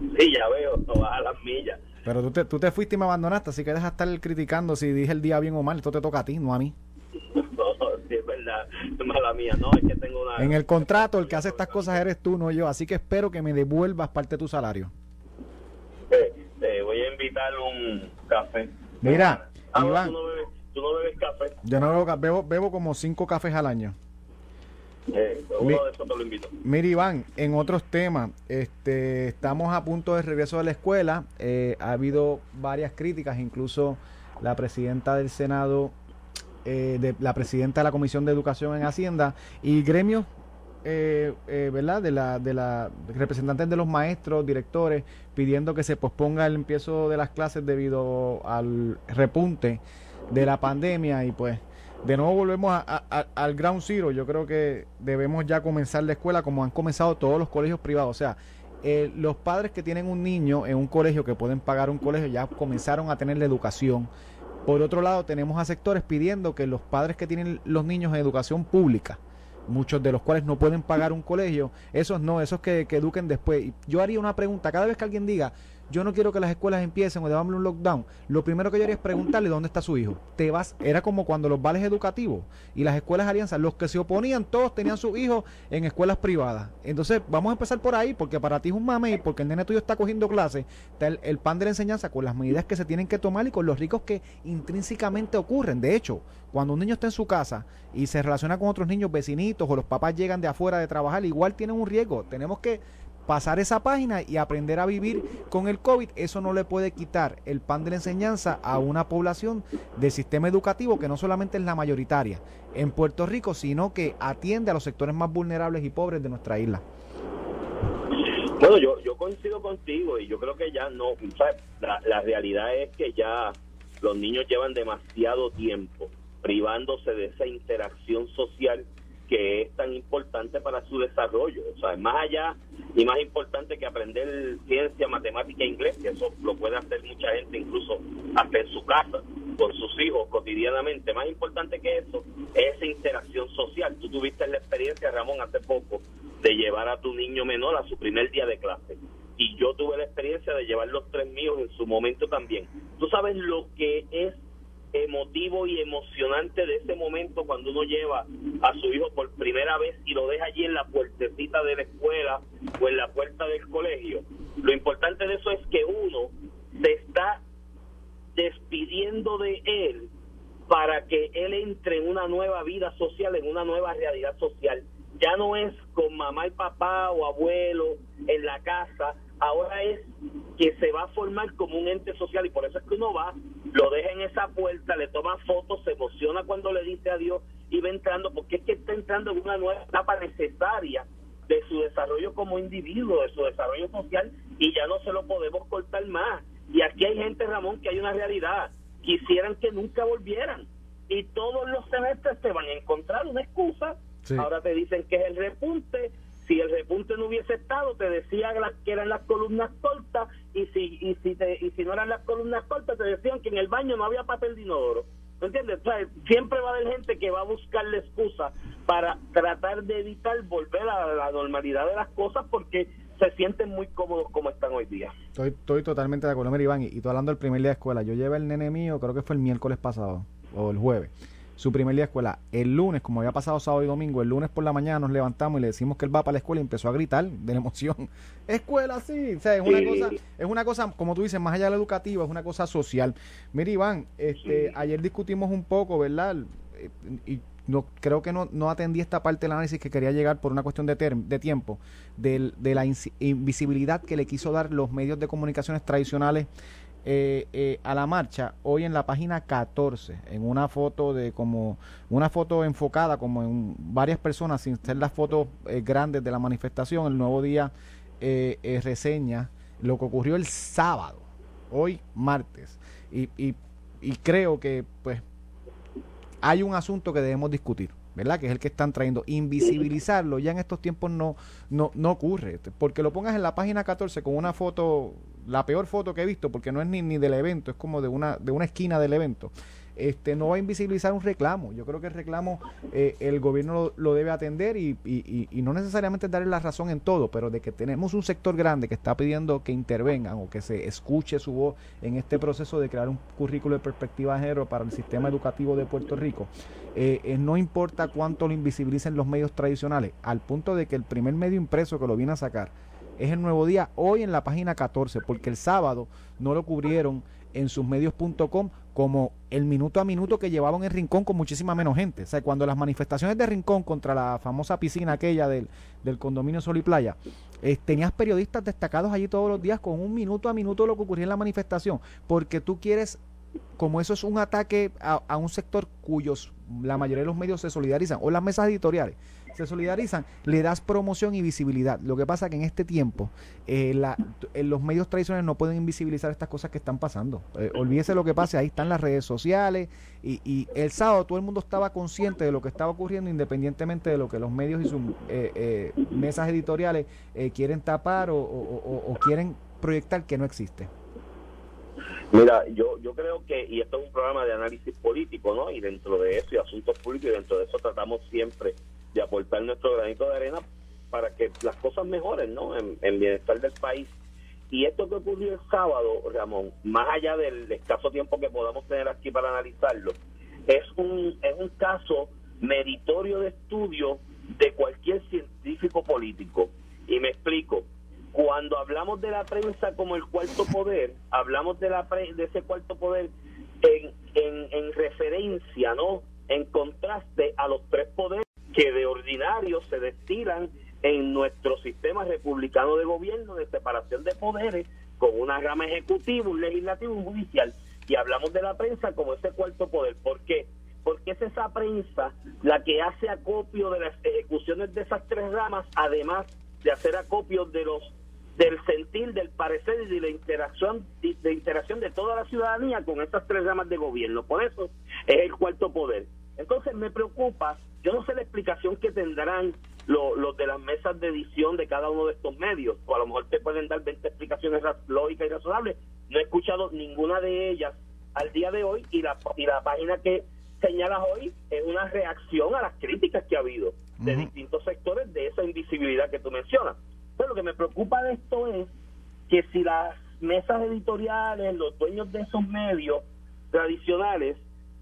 Sí, ya veo, no vas a las millas. Pero tú te, tú te fuiste y me abandonaste, así que deja estar criticando si dije el día bien o mal. Esto te toca a ti, no a mí. no, sí, es verdad. Es [LAUGHS] mala mía, no, es que tengo una... En el contrato, el que hace estas cosas eres tú, no yo. Así que espero que me devuelvas parte de tu salario. Eh, te voy a invitar un café. Mira, ah, Iván. ¿tú no, bebes, ¿tú no bebes café? Yo no bebo, bebo, bebo como cinco cafés al año. Eh, de. Mira, Iván, en otros temas, este, estamos a punto de regreso a la escuela. Eh, ha habido varias críticas, incluso la presidenta del Senado, eh, de, la presidenta de la Comisión de Educación en Hacienda y gremios, ¿verdad? De la, de la representantes de los maestros, directores, pidiendo que se posponga el empiezo de las clases debido al repunte de la pandemia y pues de nuevo volvemos al ground zero. Yo creo que debemos ya comenzar la escuela como han comenzado todos los colegios privados. O sea, eh, los padres que tienen un niño en un colegio que pueden pagar un colegio ya comenzaron a tener la educación. Por otro lado, tenemos a sectores pidiendo que los padres que tienen los niños en educación pública, muchos de los cuales no pueden pagar un colegio, esos no, esos que, que eduquen después. Yo haría una pregunta, cada vez que alguien diga, yo no quiero que las escuelas empiecen o debamos un lockdown, lo primero que yo haría es preguntarle dónde está su hijo. Te vas, era como cuando los vales educativos y las escuelas alianzas, los que se oponían, todos tenían sus hijos en escuelas privadas. Entonces, vamos a empezar por ahí, porque para ti es un mame y porque el nene tuyo está cogiendo clases, está el, el pan de la enseñanza con las medidas que se tienen que tomar y con los ricos que intrínsecamente ocurren. De hecho, cuando un niño está en su casa y se relaciona con otros niños vecinitos o los papás llegan de afuera de trabajar, igual tienen un riesgo. Tenemos que pasar esa página y aprender a vivir con el COVID. Eso no le puede quitar el pan de la enseñanza a una población del sistema educativo que no solamente es la mayoritaria en Puerto Rico, sino que atiende a los sectores más vulnerables y pobres de nuestra isla. Bueno, yo, yo coincido contigo y yo creo que ya no, ¿sabes? La, la realidad es que ya los niños llevan demasiado tiempo privándose de esa interacción social que es tan importante para su desarrollo. O sea, más allá y más importante que aprender ciencia, matemática e inglés, que eso lo puede hacer mucha gente incluso hasta en su casa, con sus hijos cotidianamente. Más importante que eso es esa interacción social. Tú tuviste la experiencia, Ramón, hace poco, de llevar a tu niño menor a su primer día de clase. Y yo tuve la experiencia de llevar los tres míos en su momento también. Tú sabes lo que es emotivo y emocionante de ese momento cuando uno lleva a su hijo por primera vez y lo deja allí en la puertecita de la escuela o en la puerta del colegio. Lo importante de eso es que uno se está despidiendo de él para que él entre en una nueva vida social, en una nueva realidad social. Ya no es con mamá y papá o abuelo en la casa, ahora es que se va a formar como un ente social y por eso es que uno va, lo deja en esa puerta, le toma fotos, se emociona cuando le dice adiós y va entrando, porque es que está entrando en una nueva etapa necesaria de su desarrollo como individuo, de su desarrollo social y ya no se lo podemos cortar más. Y aquí hay gente, Ramón, que hay una realidad, quisieran que nunca volvieran y todos los semestres te van a encontrar una excusa. Ahora te dicen que es el repunte, si el repunte no hubiese estado, te decía que eran las columnas cortas y si y si, y si no eran las columnas cortas, te decían que en el baño no había papel de inodoro. ¿Me entiendes? siempre va a haber gente que va a buscar la excusa para tratar de evitar volver a la normalidad de las cosas porque se sienten muy cómodos como están hoy día. Estoy, estoy totalmente de acuerdo, Iván. Y, y tú hablando del primer día de escuela, yo llevé el nene mío, creo que fue el miércoles pasado o el jueves su primer día de escuela. El lunes, como había pasado sábado y domingo, el lunes por la mañana nos levantamos y le decimos que él va para la escuela y empezó a gritar de la emoción. [LAUGHS] Escuela, sí. O sea, es una cosa, es una cosa, como tú dices, más allá de la educativa, es una cosa social. Mira, Iván, este, ayer discutimos un poco, ¿verdad? Y no, creo que no, no atendí esta parte del análisis que quería llegar por una cuestión de, de tiempo, de la invisibilidad que le quiso dar los medios de comunicaciones tradicionales eh, eh, a la marcha hoy en la página 14 en una foto de como una foto enfocada como en varias personas sin ser las fotos eh, grandes de la manifestación el nuevo día reseña lo que ocurrió el sábado hoy martes y, y, y creo que pues hay un asunto que debemos discutir ¿verdad? Que es el que están trayendo. Invisibilizarlo ya en estos tiempos no, no, no ocurre. Porque lo pongas en la página 14 con una foto, la peor foto que he visto, porque no es ni, ni del evento, es como de una, de una esquina del evento este, no va a invisibilizar un reclamo. Yo creo que el reclamo eh, el gobierno lo, debe atender y, no necesariamente darle la razón en todo, pero de que tenemos un sector grande que está pidiendo que intervengan o que se escuche su voz en este proceso de crear un currículo de perspectiva de género para el sistema educativo de Puerto Rico. Eh, eh, no importa cuánto lo invisibilicen los medios tradicionales, al punto de que el primer medio impreso que lo viene a sacar es el Nuevo Día hoy en la página 14, porque el sábado no lo cubrieron en sus medios.com como el minuto a minuto que llevaban en Rincón con muchísima menos gente. O sea, cuando las manifestaciones de Rincón contra la famosa piscina aquella del, condominio Sol y Playa, eh, tenías periodistas destacados allí todos los días con un minuto a minuto lo que ocurría en la manifestación, porque tú quieres, como eso es un ataque a, a un sector cuyos la mayoría de los medios se solidarizan, o las mesas editoriales, se solidarizan, le das promoción y visibilidad. Lo que pasa que en este tiempo eh, la, eh, los medios tradicionales no pueden invisibilizar estas cosas que están pasando. Eh, olvídese lo que pase, ahí están las redes sociales y, y, el sábado todo el mundo estaba consciente de lo que estaba ocurriendo independientemente de lo que los medios y sus mesas editoriales quieren tapar o, o quieren proyectar que no existe. Mira, yo, yo creo que, y esto es un programa de análisis político, ¿no? Y dentro de eso, y asuntos públicos, y dentro de eso tratamos siempre de aportar nuestro granito de arena para que las cosas mejoren, ¿no? En, bienestar del país. Y esto que ocurrió el sábado, Ramón, más allá del escaso tiempo que podamos tener aquí para analizarlo, es un, es un caso meritorio de estudio de cualquier científico político. Y me explico. Cuando hablamos de la prensa como el cuarto poder, hablamos de, la de ese cuarto poder en, en, en referencia, ¿no? En contraste a los tres poderes que de ordinario se destilan en nuestro sistema republicano de gobierno de separación de poderes con una rama ejecutiva, un legislativo y un judicial. Y hablamos de la prensa como ese cuarto poder. ¿Por qué? Porque es esa prensa la que hace acopio de las ejecuciones de esas tres ramas, además de hacer acopio de los del sentir, del parecer y de la interacción de interacción de toda la ciudadanía con estas tres ramas de gobierno. Por eso es el cuarto poder. Entonces me preocupa, yo no sé la explicación que tendrán los, de las mesas de edición de cada uno de estos medios, o a lo mejor te pueden dar 20 explicaciones lógicas y razonables. No he escuchado ninguna de ellas al día de hoy y la, y la página que señalas hoy es una reacción a las críticas que ha habido de distintos sectores de esa invisibilidad que tú mencionas. Pero lo que me preocupa de esto es que si las mesas editoriales, los dueños de esos medios tradicionales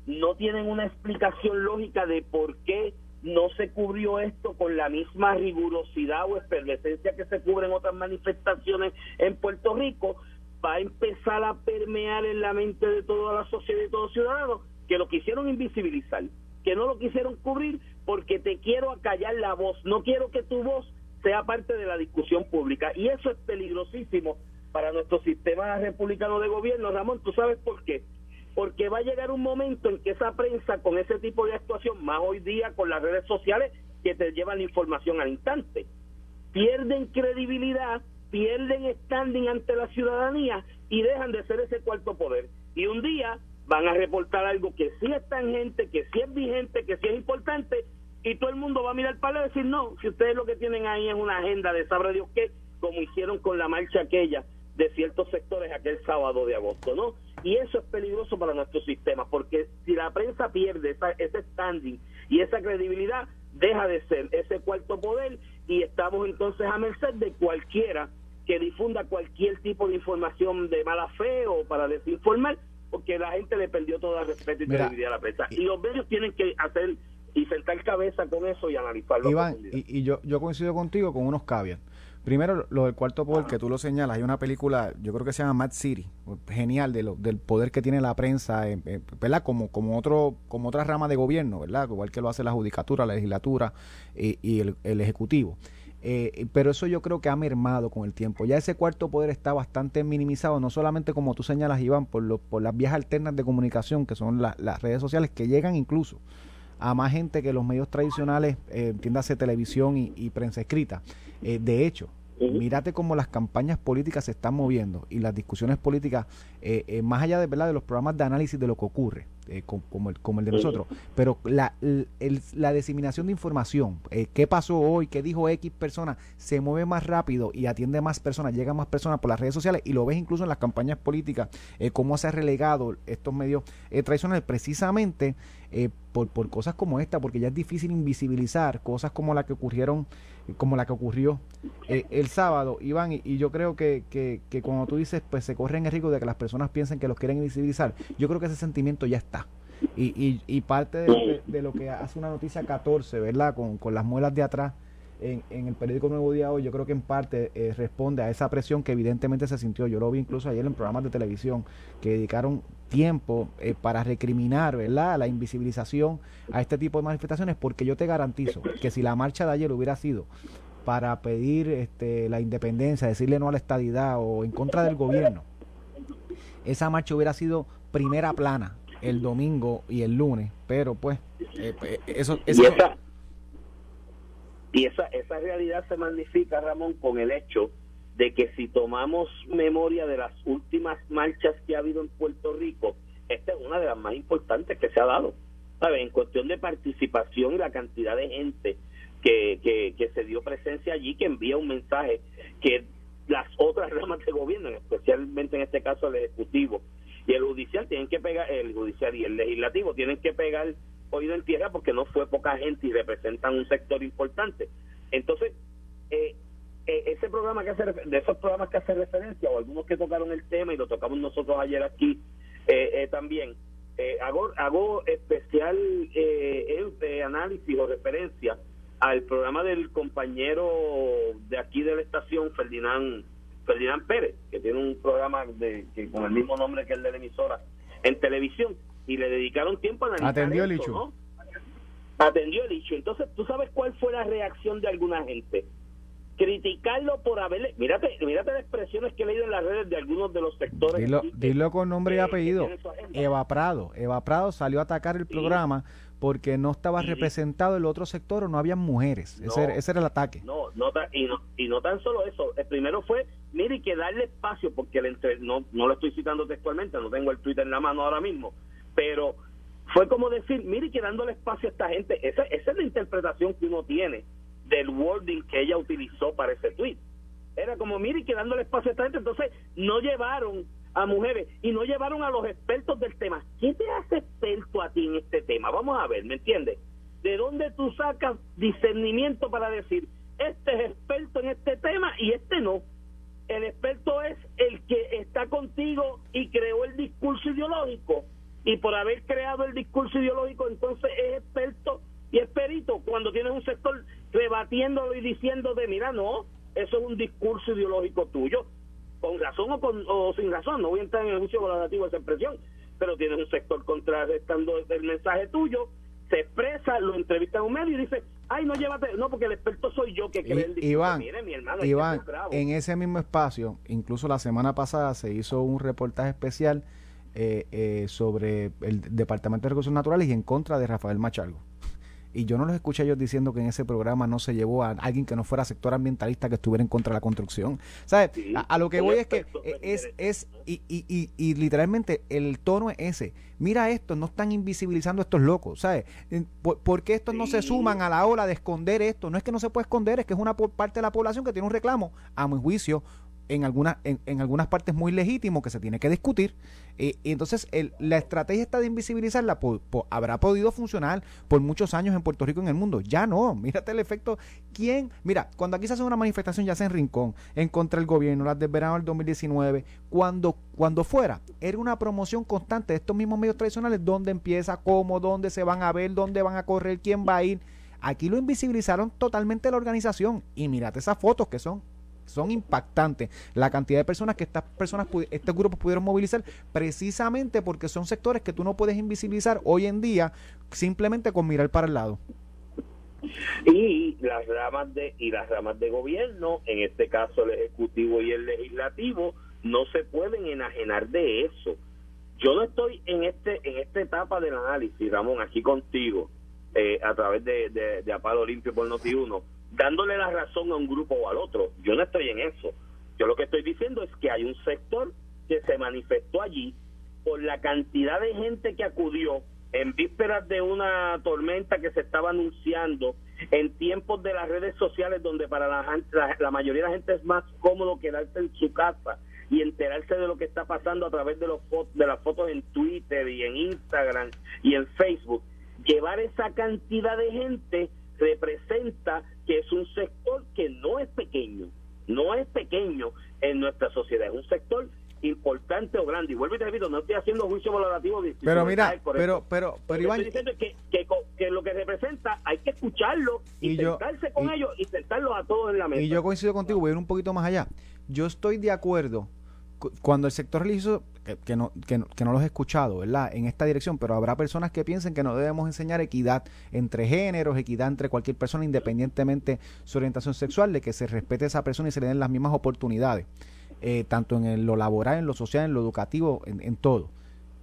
no tienen una explicación lógica de por qué no se cubrió esto con la misma rigurosidad o efervescencia que se cubre en otras manifestaciones en Puerto Rico, va a empezar a permear en la mente de toda la sociedad y todos los ciudadanos que lo quisieron invisibilizar, que no lo quisieron cubrir porque te quiero acallar la voz, no quiero que tu voz sea parte de la discusión pública. Y eso es peligrosísimo para nuestro sistema republicano de gobierno. Ramón, ¿tú sabes por qué? Porque va a llegar un momento en que esa prensa con ese tipo de actuación, más hoy día con las redes sociales que te llevan la información al instante, pierden credibilidad, pierden standing ante la ciudadanía y dejan de ser ese cuarto poder. Y un día van a reportar algo que sí es tangente, que sí es vigente, que sí es importante, y todo el mundo va a mirar para y decir, no, si ustedes lo que tienen ahí es una agenda de sabrá Dios qué, como hicieron con la marcha aquella de ciertos sectores aquel sábado de agosto, ¿no? Y eso es peligroso para nuestro sistema, porque si la prensa pierde ese standing y esa credibilidad, deja de ser ese cuarto poder y estamos entonces a merced de cualquiera que difunda cualquier tipo de información de mala fe o para desinformar, porque la gente le perdió todo el respeto y credibilidad a la prensa. Y los medios tienen que hacer y sentar cabeza con eso y analizarlo. Iván, y, y, yo, yo coincido contigo con unos caveats. Primero, lo del cuarto poder que tú lo señalas, hay una película, yo creo que se llama Mad City, genial, de lo, del poder que tiene la prensa, ¿verdad? Como, como, otro, como otra rama de gobierno, ¿verdad? Igual que lo hace la judicatura, la legislatura y, el, ejecutivo. Eh, pero eso yo creo que ha mermado con el tiempo. Ya ese cuarto poder está bastante minimizado, no solamente como tú señalas, Iván, por, por las vías alternas de comunicación, que son las redes sociales, que llegan incluso a más gente que los medios tradicionales, eh, entiéndase televisión y, prensa escrita. Eh, de hecho, Mírate cómo las campañas políticas se están moviendo y las discusiones políticas, eh, eh, más allá de, ¿verdad? de los programas de análisis de lo que ocurre, eh, como, el, como el de nosotros, pero la, la diseminación de información, qué pasó hoy, qué dijo X persona, se mueve más rápido y atiende más personas, llega más personas por las redes sociales y lo ves incluso en las campañas políticas, cómo se ha relegado estos medios tradicionales precisamente por, por cosas como esta, porque ya es difícil invisibilizar cosas como la que ocurrieron como la que ocurrió eh, el sábado, Iván, y, yo creo que, que, que, cuando tú dices, pues se corren el riesgo de que las personas piensen que los quieren invisibilizar, yo creo que ese sentimiento ya está. Y, y, y parte de lo, que, hace una noticia 14, ¿verdad? Con, con las muelas de atrás en, en, el periódico Nuevo Día hoy, yo creo que en parte eh, responde a esa presión que evidentemente se sintió. Yo lo vi incluso ayer en programas de televisión que dedicaron tiempo eh, para recriminar ¿verdad? la invisibilización a este tipo de manifestaciones, porque yo te garantizo que si la marcha de ayer hubiera sido para pedir este, la independencia, decirle no a la estadidad o en contra del gobierno, esa marcha hubiera sido primera plana el domingo y el lunes, pero pues eh, eso, eso y esa, esa realidad se magnifica, Ramón, con el hecho de que si tomamos memoria de las últimas marchas que ha habido en Puerto Rico, esta es una de las más importantes que se ha dado. ¿Sabes? En cuestión de participación y la cantidad de gente que, que, que se dio presencia allí, que envía un mensaje que las otras [LAUGHS] ramas de gobierno, especialmente en este caso el Ejecutivo y el Judicial, tienen que pegar, el Judicial y el Legislativo tienen que pegar oído en tierra porque no fue poca gente y representan un sector importante. Entonces, eh, eh, ese programa que hace de esos programas que hace referencia o algunos que tocaron el tema y lo tocamos nosotros ayer aquí eh, eh, también eh, hago hago especial análisis o referencia al programa del compañero de aquí de la estación Ferdinand Ferdinand Pérez que tiene un programa de que con el mismo nombre que el de la emisora en televisión y le dedicaron tiempo a analizar Atendió el issue. ¿no? atendió el hecho. Entonces, ¿tú sabes cuál fue la reacción de alguna gente? Criticarlo por haberle... Mírate, mírate las expresiones que he leído en las redes de algunos de los sectores. Dilo, que- dilo con nombre y apellido. Eva Prado. Eva Prado salió a atacar el Sí. programa porque no estaba Sí. representado el otro sector o no había mujeres. ese, No. ese era el ataque. No, no y, no, y no tan solo eso. El primero fue, mire, que darle espacio, porque el entre, no, no lo estoy citando textualmente, no tengo el Twitter en la mano ahora mismo, pero fue como decir, mire, que dándole espacio a esta gente. Esa, esa es la interpretación que uno tiene del wording que ella utilizó para ese tweet. Era como, mire, que dándole espacio a esta gente. Entonces, no llevaron a mujeres y no llevaron a los expertos del tema. ¿Qué te hace experto a ti en este tema? Vamos a ver, ¿me entiendes? ¿De dónde tú sacas discernimiento para decir, este es experto en este tema y este no? El experto es el que está contigo y creó el discurso ideológico. Y por haber creado el discurso ideológico, entonces es experto y es perito cuando tienes un sector rebatiéndolo y diciendo de, mira, no, eso es un discurso ideológico tuyo, con razón o, con, o sin razón, no voy a entrar en el juicio valorativo de esa expresión, pero tienes un sector contrarrestando el mensaje tuyo, se expresa, lo entrevista en un medio y dice, ay, no llévate, no, porque el experto soy yo que cree el discurso. Iván, Mire, mi hermano, que Iván, en ese mismo espacio, incluso la semana pasada se hizo un reportaje especial eh, eh, sobre el Departamento de Recursos Naturales y en contra de Rafael Machalgo. Y yo no los escuché a ellos diciendo que en ese programa no se llevó a alguien que no fuera sector ambientalista que estuviera en contra de la construcción. ¿Sabes? Sí, a, a lo que voy es que de es, es y, y, y, y literalmente el tono es ese. Mira esto, no están invisibilizando a estos locos, ¿sabes? ¿Por, por qué estos no se suman a la ola de esconder esto? No es que no se puede esconder, es que es una parte de la población que tiene un reclamo, a mi juicio, en algunas, en, en algunas partes muy legítimo que se tiene que discutir. Eh, y entonces el- la estrategia está de invisibilizarla habrá podido funcionar por muchos años en Puerto Rico y en el mundo. Ya no, [LAUGHS] mírate el efecto. ¿Quién? Mira, cuando aquí se hace una manifestación, ya sea en Rincón, en contra del gobierno, las del verano del 2019, cuando, cuando fuera, era una promoción constante de estos mismos medios tradicionales, dónde empieza, cómo, dónde se van a ver, dónde van a correr, quién va a ir. Aquí lo invisibilizaron totalmente la organización. Y mírate esas fotos que son son impactantes. La cantidad de personas que estas personas estos grupos pudieron movilizar precisamente porque son sectores que tú no puedes invisibilizar hoy en día simplemente con mirar para el lado. Y las ramas de y las ramas de gobierno en este caso el ejecutivo y el legislativo no se pueden enajenar de eso. Yo no estoy en este en esta etapa del análisis Ramón aquí contigo eh, a través de, de, de Apalo Limpio por Noti1 dándole la razón a un grupo o al otro yo no estoy en eso yo lo que estoy diciendo es que hay un sector que se manifestó allí por la cantidad de gente que acudió en vísperas de una tormenta que se estaba anunciando, en tiempos de las redes sociales donde para la, mayoría de la gente es más cómodo quedarse en su casa y enterarse de lo que está pasando a través de los de las fotos en Twitter y en Instagram y en Facebook. Llevar esa cantidad de gente representa que es un sector que no es pequeño, no es pequeño en nuestra sociedad, es un sector importante o grande. Y vuelvo y te repito, no estoy haciendo juicio valorativo. de pero mira pero pero Lo pero que Iván estoy diciendo que, que, lo que representa hay que escucharlo y, Y yo- sentarse con y- ellos y sentarlos a todos en la mesa. Y yo coincido contigo, voy a ir un poquito más allá. Yo estoy de acuerdo cu- cuando el sector religioso, que, que no, que, no, que no los he escuchado, ¿verdad? En esta dirección, pero habrá personas que piensen que no debemos enseñar equidad entre géneros, equidad entre cualquier persona, independientemente de su orientación sexual, de que se respete a esa persona y se le den las mismas oportunidades, eh, tanto en lo laboral, en lo social, en lo educativo, en, en todo.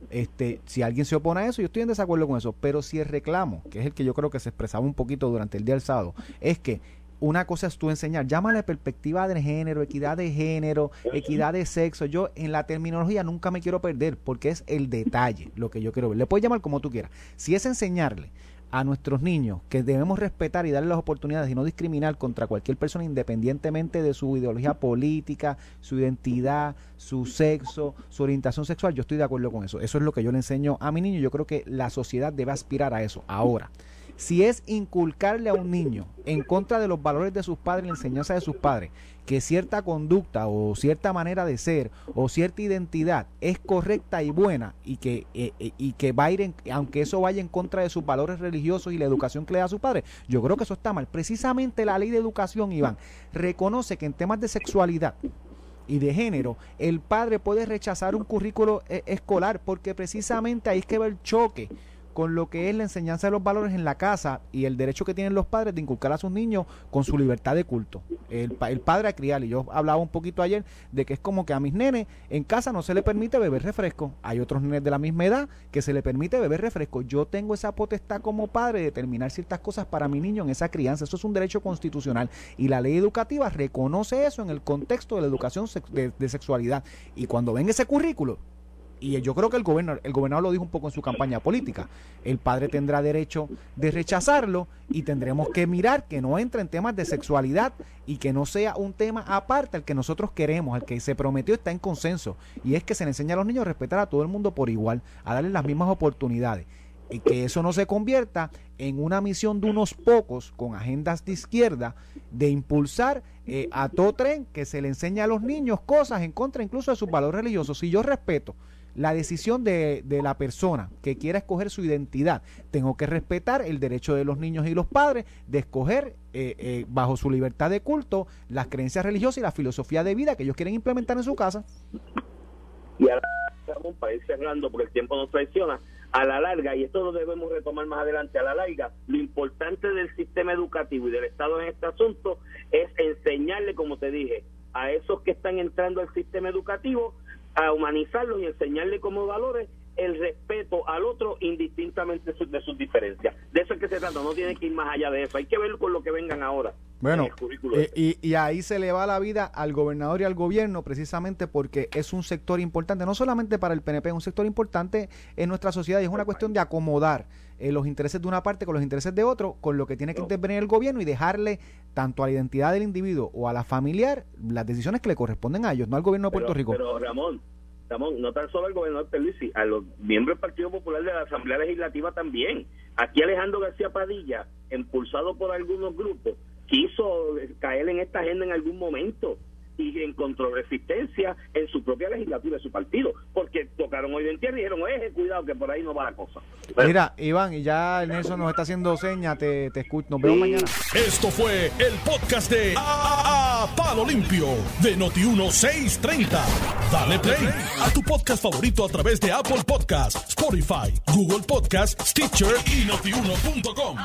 Este, si alguien se opone a eso, yo estoy en desacuerdo con eso, pero si el reclamo, que es el que yo creo que se expresaba un poquito durante el día del sábado, es que una cosa es tú enseñar, llámale perspectiva de género, equidad de género, equidad de sexo. Yo en la terminología nunca me quiero perder porque es el detalle lo que yo quiero ver. Le puedes llamar como tú quieras. Si es enseñarle a nuestros niños que debemos respetar y darle las oportunidades y no discriminar contra cualquier persona independientemente de su ideología política, su identidad, su sexo, su orientación sexual, yo estoy de acuerdo con eso. Eso es lo que yo le enseño a mi niño. Yo creo que la sociedad debe aspirar a eso. Ahora, Si es inculcarle a un niño en contra de los valores de sus padres, la enseñanza de sus padres, que cierta conducta o cierta manera de ser o cierta identidad es correcta y buena y que, eh, eh, y que va a ir, en, aunque eso vaya en contra de sus valores religiosos y la educación que le da a su padre, yo creo que eso está mal. Precisamente la ley de educación, Iván, reconoce que en temas de sexualidad, y de género, el padre puede rechazar un currículo eh, escolar porque precisamente ahí es que va el choque con lo que es la enseñanza de los valores en la casa y el derecho que tienen los padres de inculcar a sus niños con su libertad de culto. El, padre a criar, y yo hablaba un poquito ayer de que es como que a mis nenes en casa no se le permite beber refresco. Hay otros nenes de la misma edad que se le permite beber refresco. Yo tengo esa potestad como padre de determinar ciertas cosas para mi niño en esa crianza. Eso es un derecho constitucional y la ley educativa reconoce eso en el contexto de la educación de, de sexualidad. Y cuando ven ese currículo, y yo creo que el gobernador, el gobernador lo dijo un poco en su campaña política, el padre tendrá derecho de rechazarlo y tendremos que mirar que no entre en temas de sexualidad y que no sea un tema aparte al que nosotros queremos, al que se prometió está en consenso, y es que se le enseña a los niños a respetar a todo el mundo por igual, a darles las mismas oportunidades. Y que eso no se convierta en una misión de unos pocos con agendas de izquierda de impulsar eh, a todo tren que se le enseña a los niños cosas en contra incluso de sus valores religiosos. Si yo respeto la decisión de, de, la persona que quiera escoger su identidad. Tengo que respetar el derecho de los niños y los padres de escoger eh, eh, bajo su libertad de culto las creencias religiosas y la filosofía de vida que ellos quieren implementar en su casa. Y ahora estamos para ir cerrando porque el tiempo nos traiciona. A la larga, y esto lo debemos retomar más adelante, a la larga, lo importante del sistema educativo y del Estado en este asunto es enseñarle, como te dije, a esos que están entrando al sistema educativo a humanizarlos y enseñarle como valores el respeto al otro indistintamente de sus diferencias. De eso es que se trata, no tiene que ir más allá de eso, hay que ver con lo que vengan ahora. Bueno, eh, y, y, ahí se le va la vida al gobernador y al gobierno precisamente porque es un sector importante, no solamente para el PNP, es un sector importante en nuestra sociedad y es una cuestión de acomodar eh, los intereses de una parte con los intereses de otro, con lo que tiene que intervenir el gobierno y dejarle tanto a la identidad del individuo o a la familiar las decisiones que le corresponden a ellos, no al gobierno de Puerto pero, Rico. Pero Ramón, No tan solo al gobernador Luisi, a los miembros del Partido Popular de la Asamblea Legislativa también. Aquí Alejandro García Padilla, impulsado por algunos grupos, quiso caer en esta agenda en algún momento y encontró resistencia en su propia legislatura de su partido, porque tocaron hoy en tierra y dijeron, oye, cuidado que por ahí no va la cosa. Pero, Mira, Iván, y ya Nelson nos está haciendo seña, te, te escucho, nos vemos sí. mañana. Esto fue el podcast de a, a, Palo Limpio de Noti1630. Dale play a tu podcast favorito a través de Apple Podcasts, Spotify, Google Podcasts, Stitcher y notiuno.com.